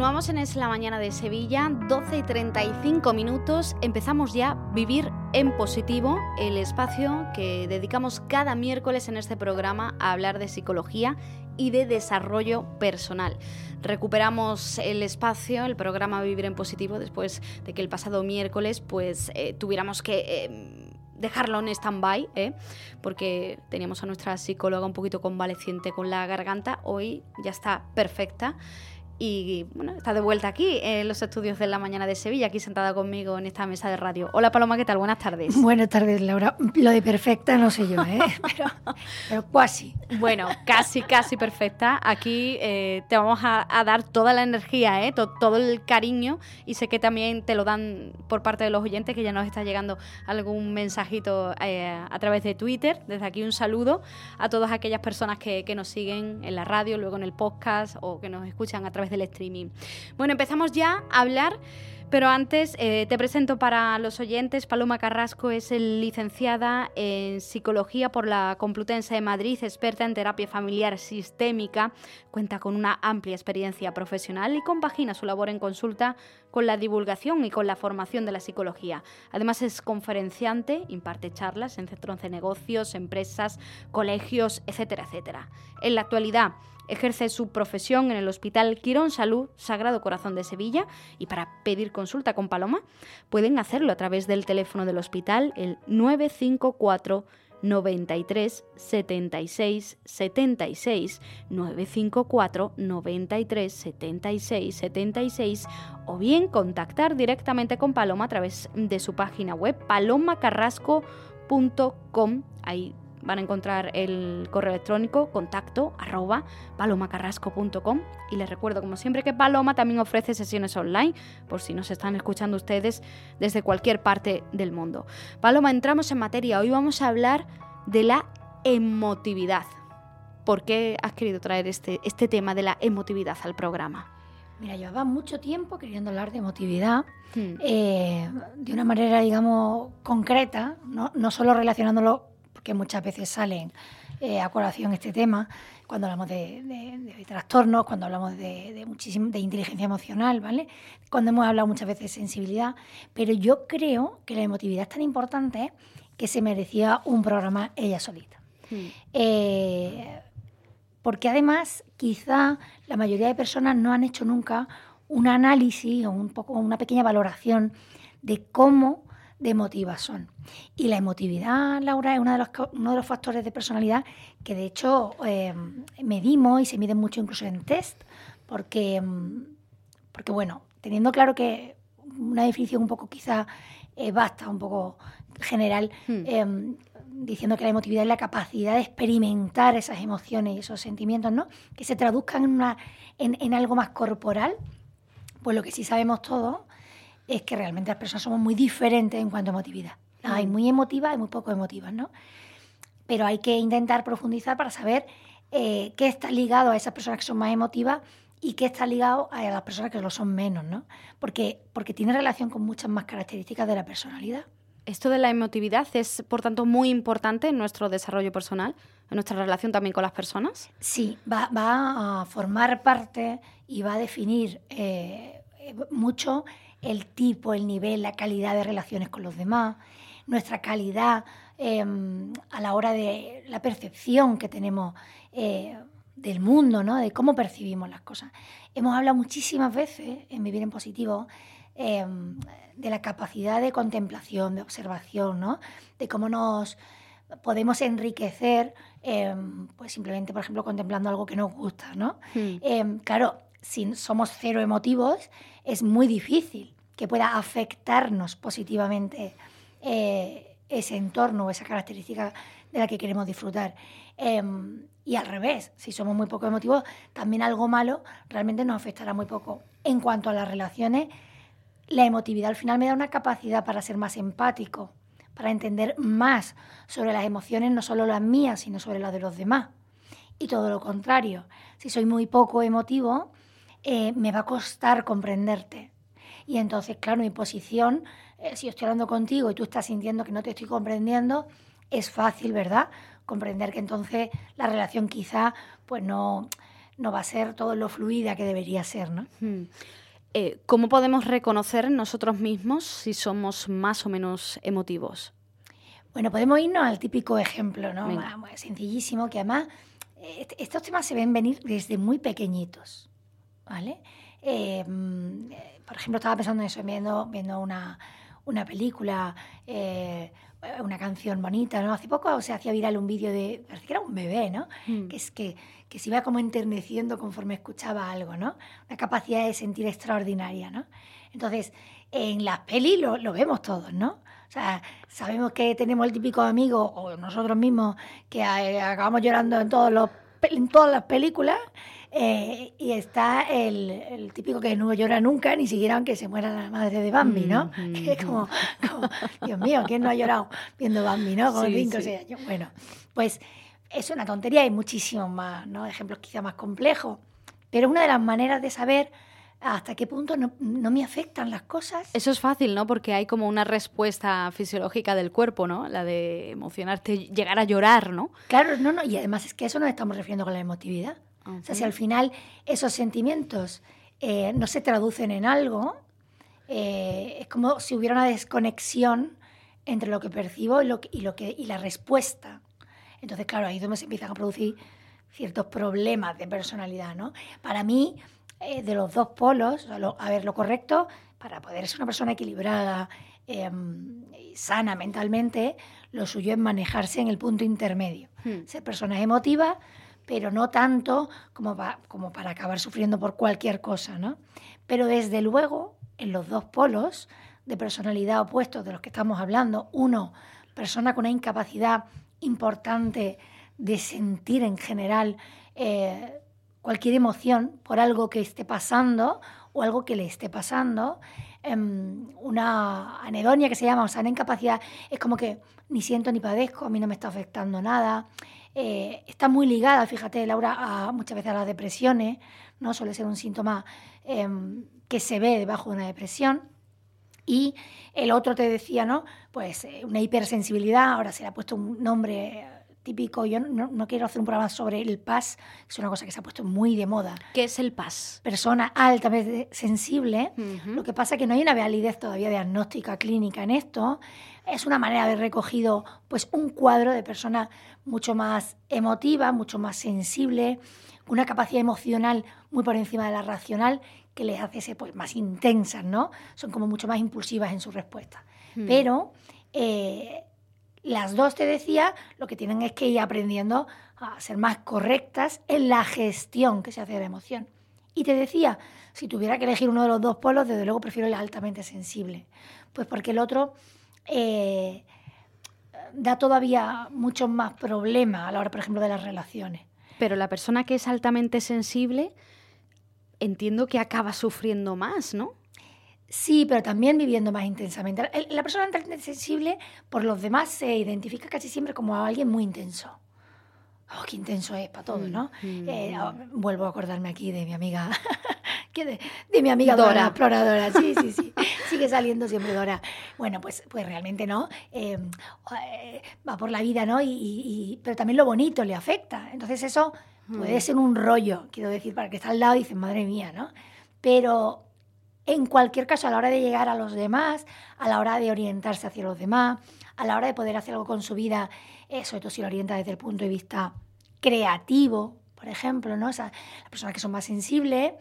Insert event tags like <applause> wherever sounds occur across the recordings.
Continuamos en Es la Mañana de Sevilla, 12 y 35 minutos. Empezamos ya Vivir en Positivo, el espacio que dedicamos cada miércoles en este programa a hablar de psicología y de desarrollo personal. Recuperamos el espacio, el programa Vivir en Positivo, después de que el pasado miércoles pues eh, tuviéramos que... Eh, dejarlo en stand-by, ¿eh? porque teníamos a nuestra psicóloga un poquito convaleciente con la garganta. Hoy ya está perfecta y bueno, está de vuelta aquí en los estudios de la mañana de Sevilla, aquí sentada conmigo en esta mesa de radio. Hola Paloma, ¿qué tal? Buenas tardes. <laughs> Buenas tardes, Laura. Lo de perfecta no sé yo, ¿eh? <laughs> <laughs> pero, pero casi. Bueno, casi, casi perfecta. Aquí eh, te vamos a, dar toda la energía, ¿eh? todo el cariño y sé que también te lo dan por parte de los oyentes, que ya nos está llegando algún mensajito eh, a través de Twitter. Desde aquí un saludo a todas aquellas personas que, que nos siguen en la radio, luego en el podcast o que nos escuchan a través del streaming. Bueno, empezamos ya a hablar pero antes eh, te presento para los oyentes, Paloma Carrasco es licenciada en Psicología por la Complutense de Madrid, experta en terapia familiar sistémica, cuenta con una amplia experiencia profesional y compagina su labor en consulta con la divulgación y con la formación de la psicología. Además es conferenciante, imparte charlas en centros de negocios, empresas, colegios, etcétera, etcétera. En la actualidad Ejerce su profesión en el Hospital Quirón Salud Sagrado Corazón de Sevilla y para pedir consulta con Paloma pueden hacerlo a través del teléfono del hospital el 954 93 76 76 954 93 76 76 o bien contactar directamente con Paloma a través de su página web palomacarrasco.com ahí van a encontrar el correo electrónico contacto arroba palomacarrasco.com y les recuerdo como siempre que Paloma también ofrece sesiones online por si nos están escuchando ustedes desde cualquier parte del mundo. Paloma, entramos en materia. Hoy vamos a hablar de la emotividad. ¿Por qué has querido traer este, este tema de la emotividad al programa? Mira, llevaba mucho tiempo queriendo hablar de emotividad hmm. eh, de una manera, digamos, concreta, no, no solo relacionándolo porque muchas veces salen eh, a colación este tema, cuando hablamos de, trastornos, cuando hablamos de, muchísimo, de inteligencia emocional, ¿vale? Cuando hemos hablado muchas veces de sensibilidad, pero yo creo que la emotividad es tan importante que se merecía un programa ella solita. Hmm. Eh, porque además, quizá la mayoría de personas no han hecho nunca un análisis o un poco una pequeña valoración de cómo de motivación. Y la emotividad, Laura, es uno de los, uno de los factores de personalidad que de hecho eh, medimos y se miden mucho incluso en test, porque, mm, porque bueno, teniendo claro que una definición un poco quizá eh, basta, un poco general, hmm. eh, diciendo que la emotividad es la capacidad de experimentar esas emociones y esos sentimientos, ¿no? Que se traduzcan en, una, en, en algo más corporal, pues lo que sí sabemos todos es que realmente las personas somos muy diferentes en cuanto a emotividad. Hay mm. muy emotivas y muy poco emotivas, ¿no? Pero hay que intentar profundizar para saber eh, qué está ligado a esas personas que son más emotivas y qué está ligado a las personas que lo son menos, ¿no? Porque, porque tiene relación con muchas más características de la personalidad. Esto de la emotividad es, por tanto, muy importante en nuestro desarrollo personal, en nuestra relación también con las personas. Sí, va, va a formar parte y va a definir eh, mucho el tipo, el nivel, la calidad de relaciones con los demás, nuestra calidad em, a la hora de la percepción que tenemos eh, del mundo, ¿no? de cómo percibimos las cosas. Hemos hablado muchísimas veces en Vivir en Positivo em, de la capacidad de contemplación, de observación, ¿no? de cómo nos podemos enriquecer em, pues simplemente, por ejemplo, contemplando algo que nos gusta. ¿no? Hmm. claro, si somos cero emotivos, es muy difícil que pueda afectarnos positivamente eh, ese entorno o esa característica de la que queremos disfrutar. Em, y al revés, si somos muy poco emotivos, también algo malo realmente nos afectará muy poco. En cuanto a las relaciones, la emotividad al final me da una capacidad para ser más empático, para entender más sobre las emociones, no solo las mías, sino sobre las de los demás. Y todo lo contrario, si soy muy poco emotivo, eh, me va a costar comprenderte. Y entonces, claro, mi posición, eh, si yo estoy hablando contigo y tú estás sintiendo que no te estoy comprendiendo, es fácil, ¿verdad? Comprender que entonces la relación quizá pues no, no va a ser todo lo fluida que debería ser, ¿no? Hmm. Eh, ¿Cómo podemos reconocer nosotros mismos si somos más o menos emotivos? Bueno, podemos irnos al típico ejemplo, ¿no? Sencillísimo, que además estos temas se ven venir desde muy pequeñitos, ¿vale? Eh, mm, por ejemplo, estaba pensando en eso, viendo, viendo una, una película, eh, una canción bonita, ¿no? Hace poco se hacía viral un vídeo de, parece que era un bebé, ¿no? Mm. Que es que, que se iba como enterneciendo conforme escuchaba algo, ¿no? Una capacidad de sentir extraordinaria, ¿no? Entonces, en las pelis lo, lo vemos todos, ¿no? O sea, sabemos que tenemos el típico amigo, o nosotros mismos, que eh, acabamos llorando en, todos los, en todas las películas, eh, y está el, típico que no llora nunca, ni siquiera aunque se muera la madre de Bambi, ¿no? Mm, <laughs> que es <laughs> como, Dios mío, ¿quién no ha llorado viendo Bambi, ¿no? Con cinco o seis años. Bueno, pues es una tontería, hay muchísimos más, ¿no? Ejemplos quizá más complejos. Pero una de las maneras de saber hasta qué punto no, me afectan las cosas. Eso es fácil, ¿no? Porque hay como una respuesta fisiológica del cuerpo, ¿no? La de emocionarte, llegar a llorar, ¿no? Claro, no, no, y además es que eso nos estamos refiriendo con la emotividad. O sea, si al final esos sentimientos eh, no se traducen en algo, eh, es como si hubiera una desconexión entre lo que percibo y, lo y, lo que, y la respuesta. Entonces, claro, ahí es donde se empiezan a producir ciertos problemas de personalidad, ¿no? Para mí, eh, de los dos polos, a ver, lo correcto para poder ser una persona equilibrada, y sana mentalmente, lo suyo es manejarse en el punto intermedio. Hmm. Ser persona emotiva, pero no tanto como, para acabar sufriendo por cualquier cosa, ¿no? Pero desde luego, en los dos polos de personalidad opuestos de los que estamos hablando, uno, persona con una incapacidad importante de sentir en general eh, cualquier emoción por algo que esté pasando o algo que le esté pasando. Em, una anedonia que se llama, o sea, una incapacidad, es como que ni siento ni padezco, a mí no me está afectando nada. Eh, está muy ligada, fíjate, Laura, a, muchas veces a las depresiones, ¿no? Suele ser un síntoma em, que se ve debajo de una depresión. Y el otro te decía, ¿no? Pues eh, una hipersensibilidad, ahora se le ha puesto un nombre típico, yo no, quiero hacer un programa sobre el PAS, es una cosa que se ha puesto muy de moda. ¿Qué es el PAS? Persona altamente sensible. Lo que pasa es que no hay una validez todavía diagnóstica clínica en esto. Es una manera de haber recogido pues, un cuadro de persona mucho más emotiva, mucho más sensible, una capacidad emocional muy por encima de la racional que les hace ser pues, más intensas, ¿no? Son como mucho más impulsivas en su respuesta. Hmm. Pero eh, las dos, te decía, lo que tienen es que ir aprendiendo a ser más correctas en la gestión que se hace de la emoción. Y te decía, si tuviera que elegir uno de los dos polos, desde luego prefiero el altamente sensible. Pues porque el otro eh, da todavía muchos más problemas a la hora, por ejemplo, de las relaciones. Pero la persona que es altamente sensible, entiendo que acaba sufriendo más, ¿no? Sí, pero también viviendo más intensamente. La persona altamente sensible por los demás se identifica casi siempre como alguien muy intenso. Oh, qué intenso es para todos, ¿no? Mm, eh, mm. Oh, vuelvo a acordarme aquí de mi amiga, <laughs> de, de, mi amiga Dora. exploradora. Sí, sí, sí. Sigue saliendo siempre Dora. Bueno, pues, pues realmente no. Em, eh, va por la vida, ¿no? Y, pero también lo bonito le afecta. Entonces eso puede mm. ser un rollo, quiero decir, para que está al lado y dices, madre mía, ¿no? Pero en cualquier caso, a la hora de llegar a los demás, a la hora de orientarse hacia los demás, a la hora de poder hacer algo con su vida, eh, sobre todo si lo orienta desde el punto de vista creativo, por ejemplo, ¿no? O las personas que son más sensibles,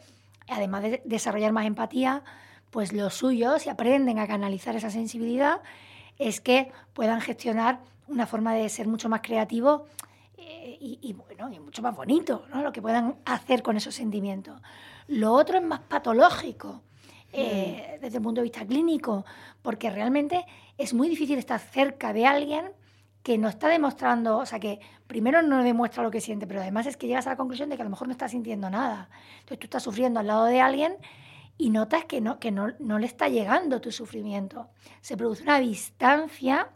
además de desarrollar más empatía, pues lo suyo, si aprenden a canalizar esa sensibilidad, es que puedan gestionar una forma de ser mucho más creativo eh, y, y, bueno, y mucho más bonito, ¿no? Lo que puedan hacer con esos sentimientos. Lo otro es más patológico. Eh, desde el punto de vista clínico, porque realmente es muy difícil estar cerca de alguien que no está demostrando, o sea, que primero no demuestra lo que siente, pero además es que llegas a la conclusión de que a lo mejor no está sintiendo nada. Entonces tú estás sufriendo al lado de alguien y notas que no, que no, no le está llegando tu sufrimiento. Se produce una distancia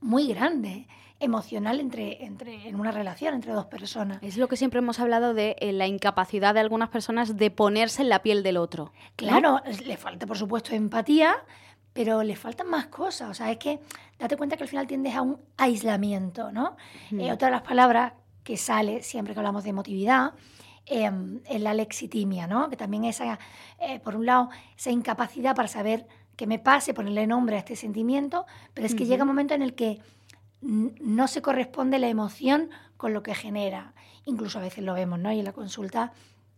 muy grande emocional entre, entre, en una relación entre dos personas. Es lo que siempre hemos hablado de eh, la incapacidad de algunas personas de ponerse en la piel del otro. Claro, le falta por supuesto empatía, pero le faltan más cosas. O sea, es que date cuenta que al final tiendes a un aislamiento, ¿no? Eh, otra de las palabras que sale siempre que hablamos de emotividad em, es la lexitimia, ¿no? Que también es, esa, eh, por un lado, esa incapacidad para saber qué me pase, ponerle nombre a este sentimiento, pero es que llega un momento en el que no se corresponde la emoción con lo que genera. Incluso a veces lo vemos, ¿no? Y en la consulta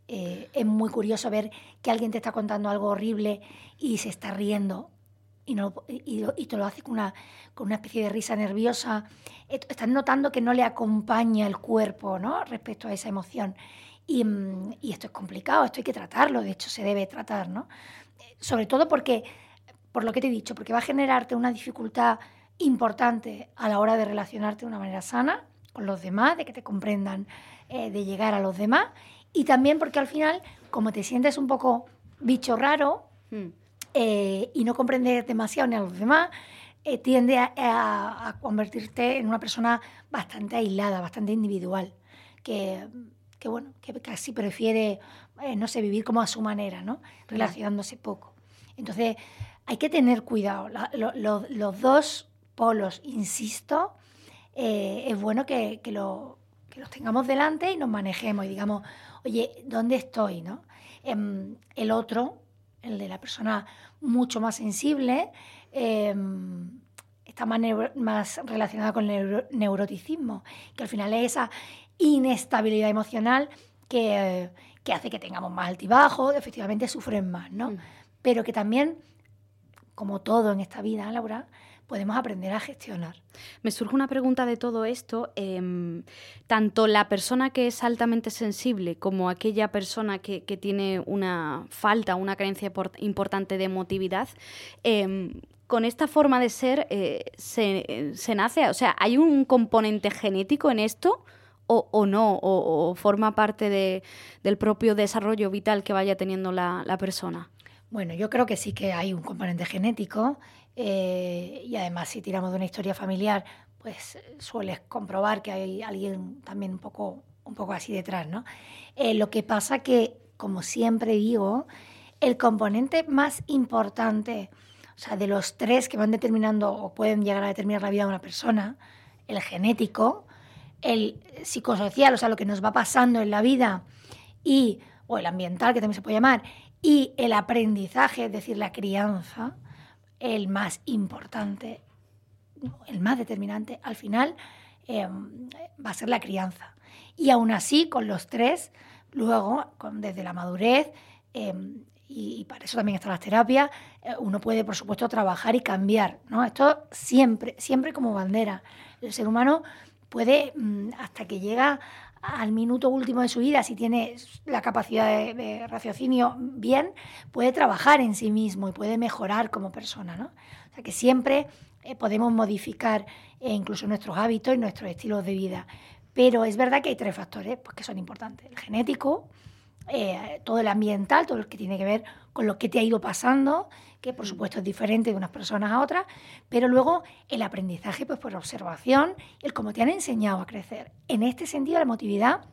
eh, es muy curioso ver que alguien te está contando algo horrible y se está riendo y, no, y, te lo hace con una, con una especie de risa nerviosa. Estás notando que no le acompaña el cuerpo ¿no? respecto a esa emoción. Y, mm, y, esto es complicado, esto hay que tratarlo, de hecho se debe tratar, ¿no? Sobre todo porque, por lo que te he dicho, porque va a generarte una dificultad importante a la hora de relacionarte de una manera sana con los demás, de que te comprendan, eh, de llegar a los demás, y también porque al final, como te sientes un poco bicho raro, hmm. Eh, y no comprender demasiado ni a los demás, eh, tiende a, convertirte en una persona bastante aislada, bastante individual, que, que bueno, que casi prefiere, no sé, vivir como a su manera, ¿no? Relacionándose poco. Entonces, hay que tener cuidado. los dos polos, insisto, es bueno que, que, lo, que, los tengamos delante y nos manejemos y digamos, oye, ¿dónde estoy? ¿no? Em, el otro, el de la persona mucho más sensible, em, está más, más, relacionada con el neuroticismo, que al final es esa inestabilidad emocional que, que hace que tengamos más altibajos, efectivamente sufren más, ¿no? Mm. Pero que también, como todo en esta vida, Laura, podemos aprender a gestionar. Me surge una pregunta de todo esto. Em, tanto la persona que es altamente sensible como aquella persona que, tiene una falta, una carencia importante de emotividad, em, con esta forma de ser eh, se, nace, o sea, ¿hay un componente genético en esto? O, no, o, forma parte del propio desarrollo vital que vaya teniendo la, la persona? Bueno, yo creo que sí que hay un componente genético eh, y además, si tiramos de una historia familiar, pues sueles comprobar que hay alguien también un poco, un poco así detrás, ¿no? Eh, lo que pasa que, como siempre digo, el componente más importante, o sea, de los tres que van determinando o pueden llegar a determinar la vida de una persona, el genético, el psicosocial, o sea, lo que nos va pasando en la vida, y, o el ambiental, que también se puede llamar, y el aprendizaje, es decir, la crianza, el más importante, el más determinante, al final em, va a ser la crianza. Y aún así, con los tres, luego, desde la madurez, em, y, para eso también están las terapias, eh, uno puede, por supuesto, trabajar y cambiar. ¿no? Esto siempre, siempre como bandera. El ser humano puede, mm, hasta que llega al minuto último de su vida, si tiene la capacidad de, raciocinio bien, puede trabajar en sí mismo y puede mejorar como persona. ¿no? O sea que siempre eh, podemos modificar eh, incluso nuestros hábitos y nuestros estilos de vida. Pero es verdad que hay tres factores pues, que son importantes. El genético, eh, todo el ambiental, todo lo que tiene que ver con lo que te ha ido pasando, que por supuesto es diferente de unas personas a otras, pero luego el aprendizaje pues por observación, el cómo te han enseñado a crecer. En este sentido, la emotividad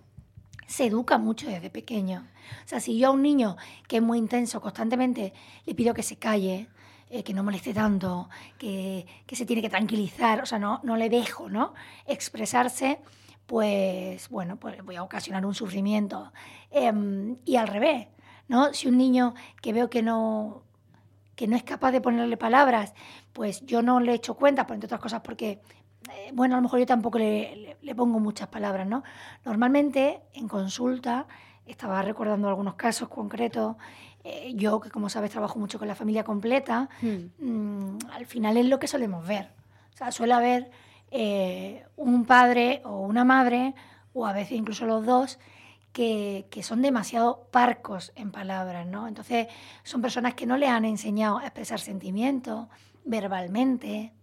se educa mucho desde pequeño. O sea, si yo a un niño que es muy intenso constantemente le pido que se calle, eh, que no moleste tanto, que, se tiene que tranquilizar, o sea, no, no le dejo ¿no? expresarse, pues bueno, pues voy a ocasionar un sufrimiento. Em, y al revés, ¿no? Si un niño que veo que no, que no es capaz de ponerle palabras, pues yo no le echo cuenta, por entre otras cosas porque, eh, bueno, a lo mejor yo tampoco le, pongo muchas palabras, ¿no? Normalmente en consulta, estaba recordando algunos casos concretos, eh, yo que como sabes trabajo mucho con la familia completa, hmm. mm, al final es lo que solemos ver. O sea, suele haber eh, un padre o una madre, o a veces incluso los dos, que, son demasiado parcos en palabras, ¿no? Entonces son personas que no le han enseñado a expresar sentimientos verbalmente,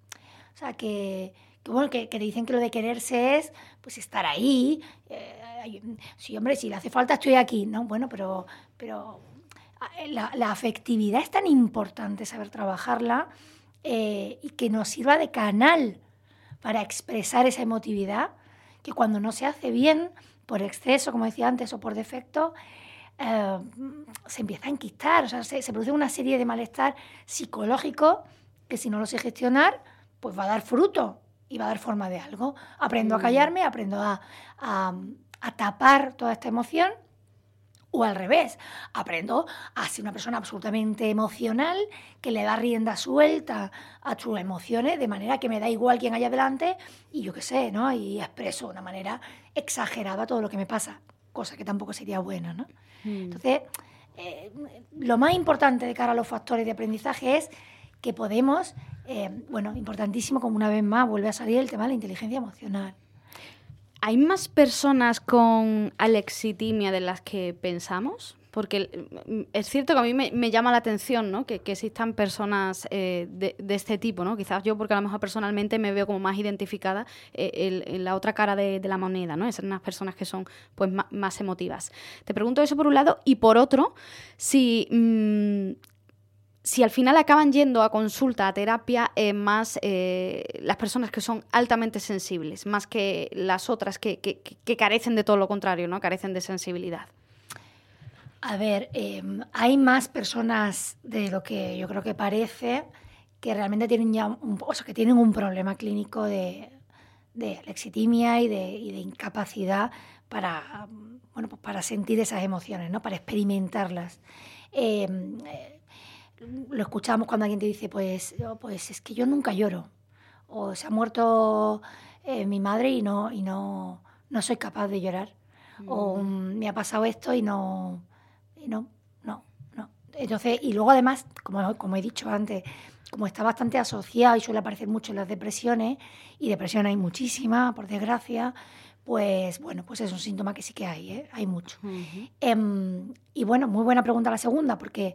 o sea, que, que bueno, que, te dicen que lo de quererse es pues estar ahí. Eh, sí, hombre, si le hace falta estoy aquí, ¿no? Bueno, pero, pero la, afectividad es tan importante saber trabajarla eh, y que nos sirva de canal para expresar esa emotividad, que cuando no se hace bien, por exceso, como decía antes, o por defecto, eh, se empieza a enquistar, o sea, se, se, produce una serie de malestar psicológico que si no lo sé gestionar, pues va a dar fruto y va a dar forma de algo. Aprendo a mm. callarme, aprendo a, a, tapar toda esta emoción o al revés, aprendo a ser una persona absolutamente emocional que le da rienda suelta a sus emociones de manera que me da igual quién haya delante y yo qué sé, ¿no? Y expreso de una manera exagerada todo lo que me pasa, cosa que tampoco sería buena, ¿no? Mm. Entonces, eh, lo más importante de cara a los factores de aprendizaje es que podemos, eh, bueno, importantísimo, como una vez más vuelve a salir el tema de la inteligencia emocional. ¿Hay más personas con alexitimia de las que pensamos? Porque mm, es cierto que a mí me, llama la atención ¿no? que, existan personas eh, de, este tipo. ¿no? Quizás yo, porque a lo mejor personalmente me veo como más identificada eh, en la otra cara de, la moneda, ¿no? esas unas personas que son pues, más, emotivas. Te pregunto eso por un lado. Y por otro, si mm, si al final acaban yendo a consulta, a terapia, eh, más eh, las personas que son altamente sensibles, más que las otras que, carecen de todo lo contrario, ¿no? Carecen de sensibilidad. A ver, em, hay más personas de lo que yo creo que parece que realmente tienen ya un, o sea, que tienen un problema clínico de, de lexitimia y de, incapacidad para, bueno, pues para sentir esas emociones, ¿no? para experimentarlas. Em, lo escuchamos cuando alguien te dice, pues, oh, pues es que yo nunca lloro. O se ha muerto eh, mi madre y no, y no, no soy capaz de llorar. O mm. Mm, me ha pasado esto y no, y no, no, no. Entonces, y luego además, como, como he dicho antes, como está bastante asociado y suele aparecer mucho en las depresiones, y depresión hay muchísima, por desgracia, pues bueno, pues es un síntoma que sí que hay, ¿eh? hay mucho. Em, y bueno, muy buena pregunta la segunda, porque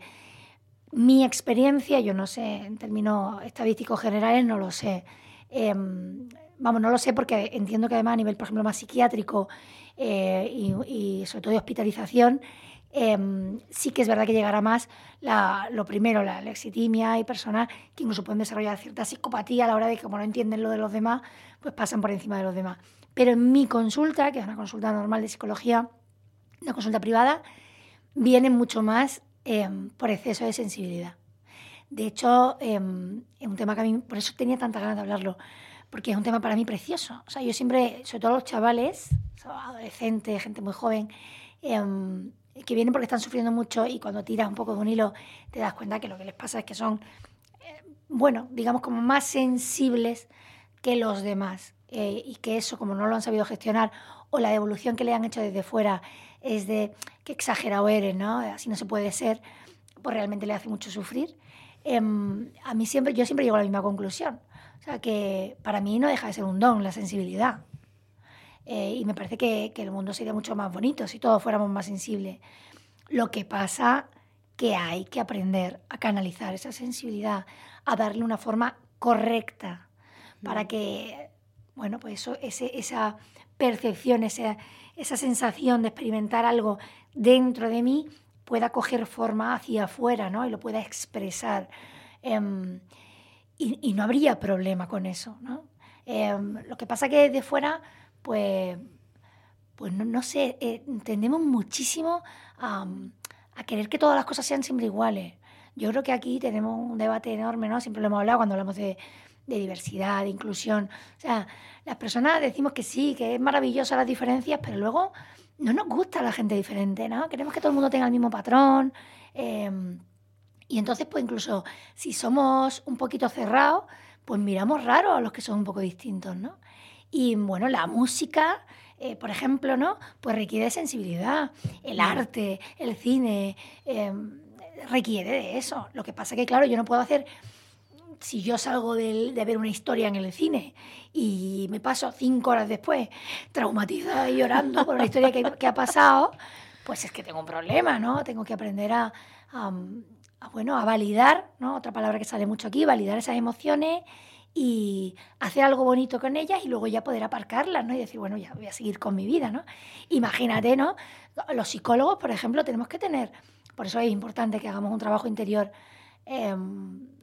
mi experiencia, yo no sé, en términos estadísticos generales no lo sé. Em, vamos, no lo sé porque entiendo que además a nivel, por ejemplo, más psiquiátrico eh, y, sobre todo de hospitalización, em, sí que es verdad que llegará más lo primero, la lexitimia y personas que incluso pueden desarrollar cierta psicopatía a la hora de que como no entienden lo de los demás, pues pasan por encima de los demás. Pero en mi consulta, que es una consulta normal de psicología, una consulta privada, vienen mucho más Em, por exceso de sensibilidad. De hecho, em, es un tema que a mí, por eso tenía tanta ganas de hablarlo, porque es un tema para mí precioso. O sea, yo siempre, sobre todo los chavales, adolescentes, gente muy joven, em, que vienen porque están sufriendo mucho y cuando tiras un poco de un hilo te das cuenta que lo que les pasa es que son, eh, bueno, digamos como más sensibles que los demás eh, y que eso, como no lo han sabido gestionar o la devolución que le han hecho desde fuera es de qué exagerado eres, ¿no? Así no se puede ser, pues realmente le hace mucho sufrir. Em, a mí siempre, yo siempre llego a la misma conclusión. O sea, que para mí no deja de ser un don la sensibilidad. Eh, y me parece que, que, el mundo sería mucho más bonito si todos fuéramos más sensibles. Lo que pasa que hay que aprender a canalizar esa sensibilidad, a darle una forma correcta para que, bueno, pues eso, esa percepción, esa, esa sensación de experimentar algo dentro de mí pueda coger forma hacia afuera ¿no? y lo pueda expresar. Em, y, no habría problema con eso. ¿no? Em, lo que pasa que desde fuera, pues, pues no, sé, eh, tendemos muchísimo a, querer que todas las cosas sean siempre iguales. Yo creo que aquí tenemos un debate enorme, ¿no? Siempre lo hemos hablado cuando hablamos de, de diversidad, de inclusión. O sea, las personas decimos que sí, que es maravillosa las diferencias, pero luego no nos gusta la gente diferente, ¿no? Queremos que todo el mundo tenga el mismo patrón. Em, y entonces, pues incluso si somos un poquito cerrados, pues miramos raro a los que son un poco distintos, ¿no? Y bueno, la música, eh, por ejemplo, ¿no? Pues requiere sensibilidad. El arte, el cine, em, requiere de eso. Lo que pasa que, claro, yo no puedo hacer si yo salgo de, ver una historia en el cine y me paso cinco horas después traumatizada y llorando por la historia que, ha pasado, pues es que tengo un problema, ¿no? Tengo que aprender a, bueno, a validar, ¿no? Otra palabra que sale mucho aquí, validar esas emociones y hacer algo bonito con ellas y luego ya poder aparcarlas, ¿no? Y decir, bueno, ya voy a seguir con mi vida, ¿no? Imagínate, ¿no? Los psicólogos, por ejemplo, tenemos que tener, por eso es importante que hagamos un trabajo interior em,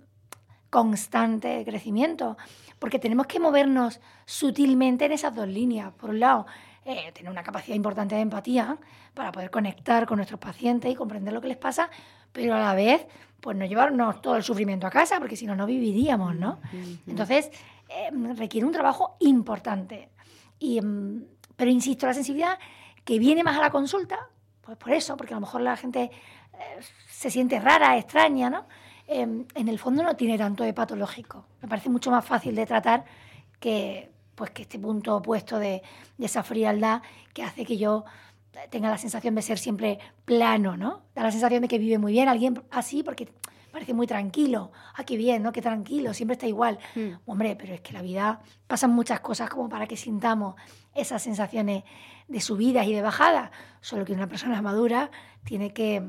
constante de crecimiento, porque tenemos que movernos sutilmente en esas dos líneas. Por un lado, eh, tener una capacidad importante de empatía para poder conectar con nuestros pacientes y comprender lo que les pasa, pero a la vez, pues no llevarnos todo el sufrimiento a casa, porque si no, no viviríamos, ¿no? Entonces, eh, requiere un trabajo importante. Y, mm, pero insisto, la sensibilidad que viene más a la consulta, pues por eso, porque a lo mejor la gente eh, se siente rara, extraña, ¿no? Em, en el fondo no tiene tanto de patológico. Me parece mucho más fácil de tratar que pues que este punto opuesto de, esa frialdad que hace que yo tenga la sensación de ser siempre plano, ¿no? Da la sensación de que vive muy bien alguien así porque parece muy tranquilo. Ah, qué bien, ¿no? Qué tranquilo, siempre está igual. Hmm. Hombre, pero es que la vida pasan muchas cosas como para que sintamos esas sensaciones de subidas y de bajadas. Solo que una persona madura tiene que,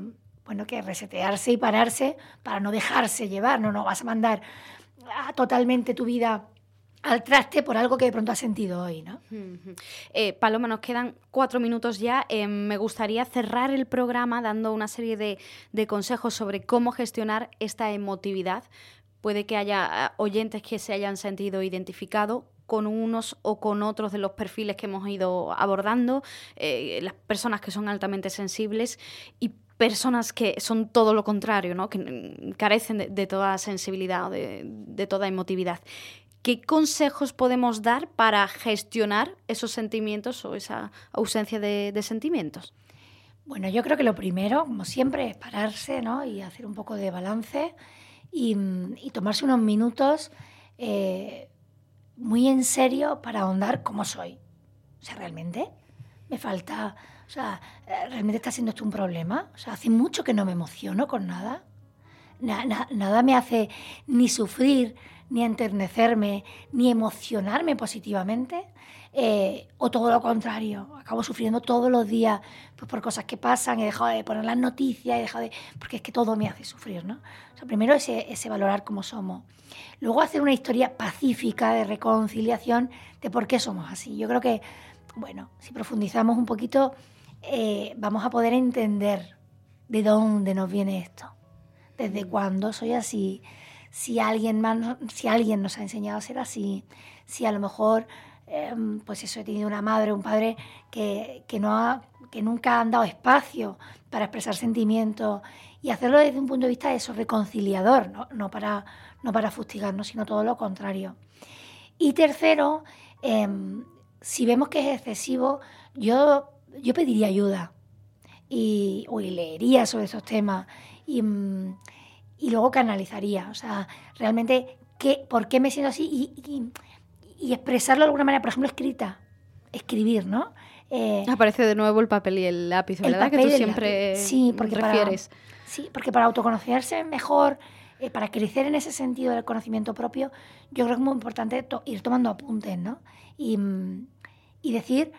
bueno, que resetearse y pararse para no dejarse llevar. No, no vas a mandar totalmente tu vida al traste por algo que de pronto has sentido hoy, ¿no? Eh, Paloma, nos quedan cuatro minutos ya. Eh, me gustaría cerrar el programa dando una serie de, consejos sobre cómo gestionar esta emotividad. Puede que haya eh, oyentes que se hayan sentido identificados con unos o con otros de los perfiles que hemos ido abordando, las personas que son altamente sensibles y personas que son todo lo contrario, ¿no? que carecen de, toda sensibilidad o de toda emotividad. ¿Qué consejos podemos dar para gestionar esos sentimientos o esa ausencia de, sentimientos? Bueno, yo creo que lo primero, como siempre, es pararse ¿no? y hacer un poco de balance y, tomarse unos minutos eh, muy en serio para ahondar cómo soy. O sea, realmente me falta, o sea, eh, realmente está siendo esto un problema. O sea, hace mucho que no me emociono con nada. nada me hace ni sufrir, ni enternecerme, ni emocionarme positivamente, eh, o todo lo contrario, acabo sufriendo todos los días pues, por cosas que pasan, he dejado de poner las noticias, he dejado de... porque es que todo me hace sufrir, ¿no? O sea, primero ese, ese valorar cómo somos. Luego hacer una historia pacífica de reconciliación de por qué somos así. Yo creo que, bueno, si profundizamos un poquito, eh, vamos a poder entender de dónde nos viene esto, desde cuándo soy así, si alguien, si alguien nos ha enseñado a ser así, si a lo mejor, em, pues eso, he tenido una madre, un padre que, no ha, que nunca han dado espacio para expresar sentimientos y hacerlo desde un punto de vista de eso, reconciliador, no, para, no para fustigarnos, sino todo lo contrario. Y tercero, em, si vemos que es excesivo, yo, yo pediría ayuda y, leería sobre esos temas y, mm, y luego canalizaría. O sea, realmente, ¿qué, ¿por qué me siento así? Y, expresarlo de alguna manera, por ejemplo, escrita, escribir, ¿no? Eh, Aparece de nuevo el papel y el lápiz, ¿verdad? que tú siempre sí, porque refieres. sí, porque para autoconocerse mejor, eh, para crecer en ese sentido del conocimiento propio, yo creo que es muy importante ir tomando apuntes, ¿no? Y, y decir,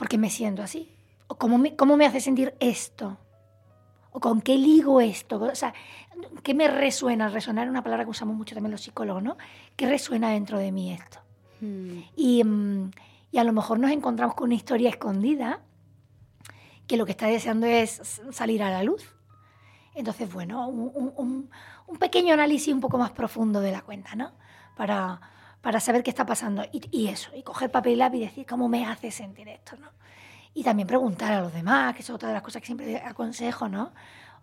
¿por qué me siento así? ¿O cómo me, cómo me hace sentir esto? ¿O con qué ligo esto? O sea, ¿qué me resuena? Resonar es una palabra que usamos mucho también los psicólogos, ¿no? ¿Qué resuena dentro de mí esto? Hmm. Mm, y, a lo mejor nos encontramos con una historia escondida que lo que está deseando es salir a la luz. Entonces, bueno, un, pequeño análisis un poco más profundo de la cuenta, ¿no? Para, para saber qué está pasando. Y, y, eso, y coger papel y lápiz y decir cómo me hace sentir esto, ¿no? Y también preguntar a los demás, que es otra de las cosas que siempre aconsejo, ¿no?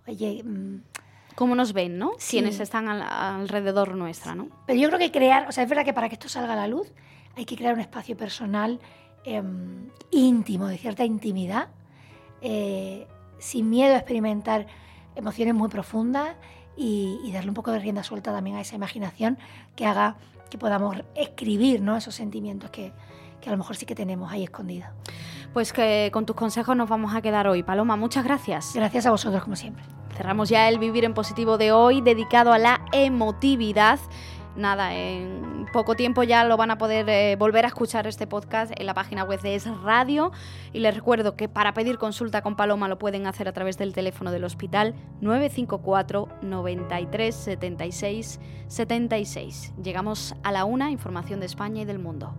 Oye... Mm, ¿Cómo nos ven, no? Quienes están alrededor nuestra, ¿no? Pero yo creo que crear, o sea, es verdad que para que esto salga a la luz hay que crear un espacio personal em, íntimo, de cierta intimidad, eh, sin miedo a experimentar emociones muy profundas y, darle un poco de rienda suelta también a esa imaginación que haga que podamos escribir ¿no? esos sentimientos que, que a lo mejor sí que tenemos ahí escondidos. Pues que con tus consejos nos vamos a quedar hoy. Paloma, muchas gracias. Gracias a vosotros, como siempre. Cerramos ya el Vivir en Positivo de hoy, dedicado a la emotividad. Nada, en poco tiempo ya lo van a poder eh, volver a escuchar este podcast en la página web de Es Radio. Y les recuerdo que para pedir consulta con Paloma lo pueden hacer a través del teléfono del hospital 954 93 76 76. Llegamos a la una, información de España y del mundo.